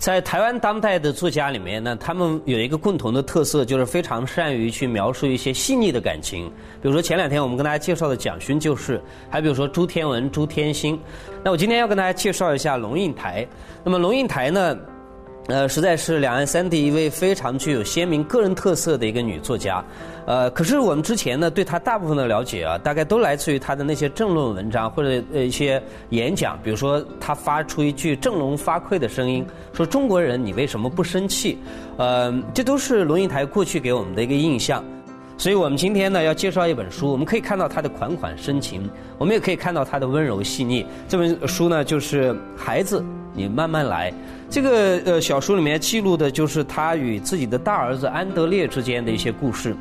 在台湾当代的作家里面呢，他们有一个共同的特色，就是非常善于去描述一些细腻的感情。比如说前两天我们跟大家介绍的蒋勋就是，还比如说朱天文、朱天心。那我今天要跟大家介绍一下龙应台。那么龙应台呢？呃，实在是两岸三地一位非常具有鲜明个人特色的一个女作家，呃，可是我们之前呢对她大部分的了解啊，大概都来自于她的那些政论文章或者呃一些演讲，比如说她发出一句振聋发聩的声音，说中国人你为什么不生气？呃，这都是龙应台过去给我们的一个印象。所以我们今天呢要介绍一本书，我们可以看到他的款款深情，我们也可以看到他的温柔细腻。这本书呢就是《孩子，你慢慢来》。这个呃小说里面记录的就是他与自己的大儿子安德烈之间的一些故事。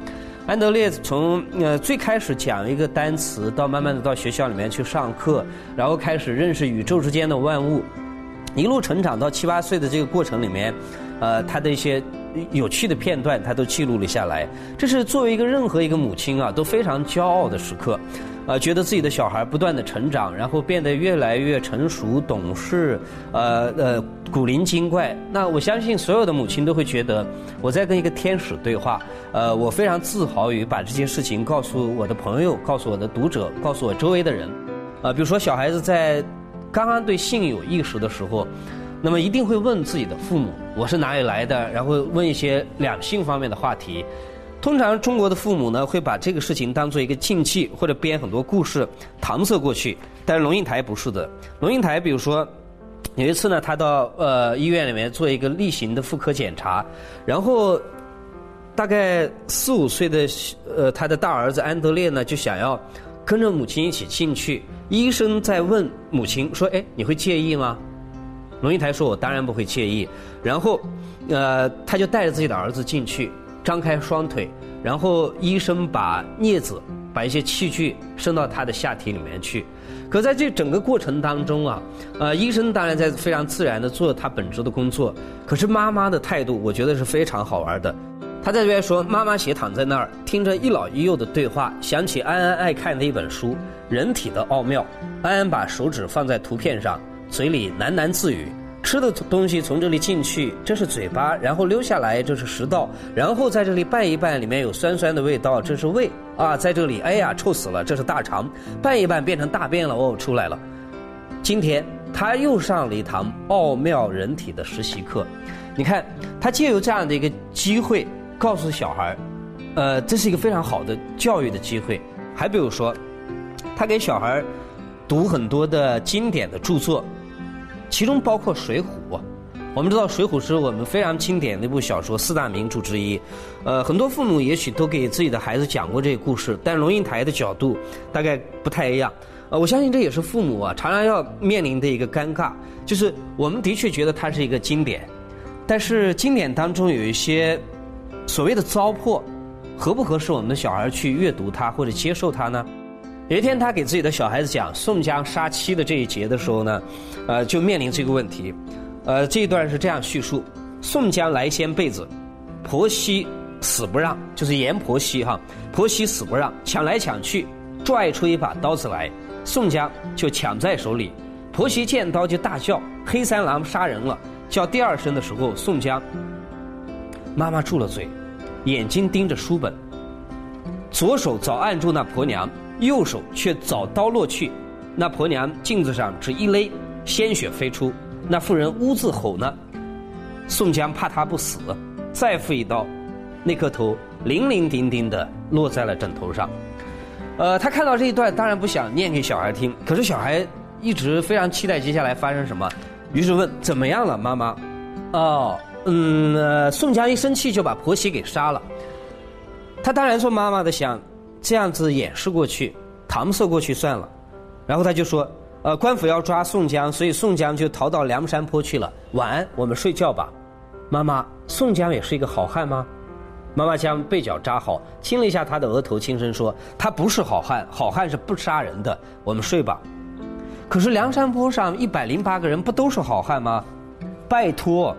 安德烈从呃最开始讲一个单词，到慢慢的到学校里面去上课，然后开始认识宇宙之间的万物，一路成长到七八岁的这个过程里面，呃，他的一些有趣的片段他都记录了下来。这是作为一个任何一个母亲啊都非常骄傲的时刻。呃，觉得自己的小孩不断的成长，然后变得越来越成熟懂事，呃呃，古灵精怪。那我相信所有的母亲都会觉得我在跟一个天使对话。呃，我非常自豪于把这些事情告诉我的朋友，告诉我的读者，告诉我周围的人。啊，比如说小孩子在刚刚对性有意识的时候，那么一定会问自己的父母：“我是哪里来的？”然后问一些两性方面的话题。通常中国的父母呢，会把这个事情当做一个禁忌，或者编很多故事搪塞过去。但是龙应台不是的。龙应台，比如说有一次呢，他到呃医院里面做一个例行的妇科检查，然后大概四五岁的呃他的大儿子安德烈呢，就想要跟着母亲一起进去。医生在问母亲说：“哎，你会介意吗？”龙应台说：“我当然不会介意。”然后呃他就带着自己的儿子进去。张开双腿，然后医生把镊子、把一些器具伸到他的下体里面去。可在这整个过程当中啊，呃，医生当然在非常自然的做他本职的工作。可是妈妈的态度，我觉得是非常好玩的。他在这边说：“妈妈斜躺在那儿，听着一老一幼的对话，想起安安爱看的一本书《人体的奥妙》。安安把手指放在图片上，嘴里喃喃自语。”吃的东西从这里进去，这是嘴巴，然后溜下来，这是食道，然后在这里拌一拌，里面有酸酸的味道，这是胃啊，在这里，哎呀，臭死了，这是大肠，拌一拌变成大便了，哦，出来了。今天他又上了一堂奥妙人体的实习课，你看，他借由这样的一个机会，告诉小孩呃，这是一个非常好的教育的机会。还比如说，他给小孩读很多的经典的著作。其中包括《水浒》，我们知道《水浒》是我们非常经典的一部小说，四大名著之一。呃，很多父母也许都给自己的孩子讲过这个故事，但龙应台的角度大概不太一样。呃，我相信这也是父母啊常常要面临的一个尴尬，就是我们的确觉得它是一个经典，但是经典当中有一些所谓的糟粕，合不合适我们的小孩去阅读它或者接受它呢？有一天，他给自己的小孩子讲宋江杀妻的这一节的时候呢，呃，就面临这个问题。呃，这一段是这样叙述：宋江来掀被子，婆媳死不让，就是阎婆惜哈，婆媳死不让，抢来抢去，拽出一把刀子来，宋江就抢在手里，婆媳见刀就大叫：“黑三郎杀人了！”叫第二声的时候，宋江妈妈住了嘴，眼睛盯着书本，左手早按住那婆娘。右手却早刀落去，那婆娘镜子上只一勒，鲜血飞出。那妇人呜自吼呢。宋江怕她不死，再复一刀，那颗头零零丁丁的落在了枕头上。呃，他看到这一段，当然不想念给小孩听，可是小孩一直非常期待接下来发生什么，于是问：怎么样了，妈妈？哦，嗯，宋江一生气就把婆媳给杀了。他当然做妈妈的想。这样子掩饰过去，搪塞过去算了。然后他就说：“呃，官府要抓宋江，所以宋江就逃到梁山坡去了。晚安，我们睡觉吧。”妈妈，宋江也是一个好汉吗？妈妈将被角扎好，亲了一下他的额头，轻声说：“他不是好汉，好汉是不杀人的。我们睡吧。”可是梁山坡上一百零八个人不都是好汉吗？拜托，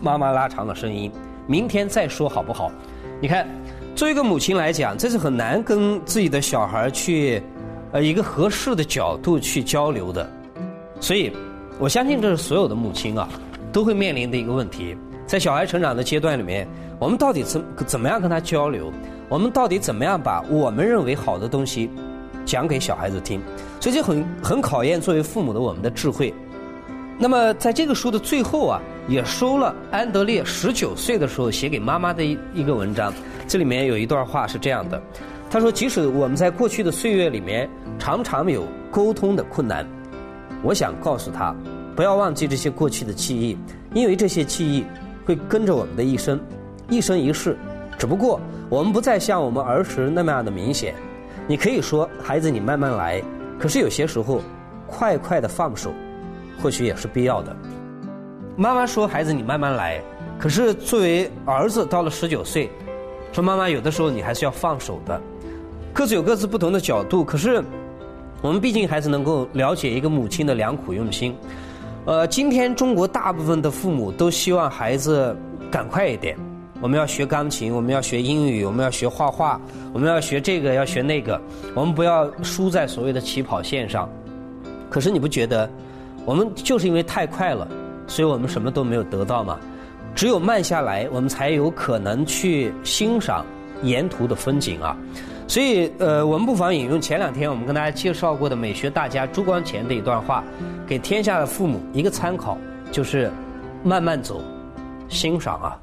妈妈拉长了声音：“明天再说好不好？”你看。作为一个母亲来讲，这是很难跟自己的小孩去，呃，一个合适的角度去交流的。所以，我相信这是所有的母亲啊，都会面临的一个问题。在小孩成长的阶段里面，我们到底怎怎么样跟他交流？我们到底怎么样把我们认为好的东西讲给小孩子听？所以这很很考验作为父母的我们的智慧。那么在这个书的最后啊，也收了安德烈十九岁的时候写给妈妈的一一个文章。这里面有一段话是这样的：他说，即使我们在过去的岁月里面常常有沟通的困难，我想告诉他，不要忘记这些过去的记忆，因为这些记忆。会跟着我们的一生，一生一世，只不过我们不再像我们儿时那么样的明显。你可以说，孩子，你慢慢来。可是有些时候，快快的放手，或许也是必要的。妈妈说：“孩子，你慢慢来。”可是作为儿子，到了十九岁，说妈妈，有的时候你还是要放手的。各自有各自不同的角度，可是我们毕竟还是能够了解一个母亲的良苦用心。呃，今天中国大部分的父母都希望孩子赶快一点。我们要学钢琴，我们要学英语，我们要学画画，我们要学这个，要学那个。我们不要输在所谓的起跑线上。可是你不觉得，我们就是因为太快了，所以我们什么都没有得到吗？只有慢下来，我们才有可能去欣赏沿途的风景啊。所以，呃，我们不妨引用前两天我们跟大家介绍过的美学大家朱光潜的一段话，给天下的父母一个参考，就是慢慢走，欣赏啊。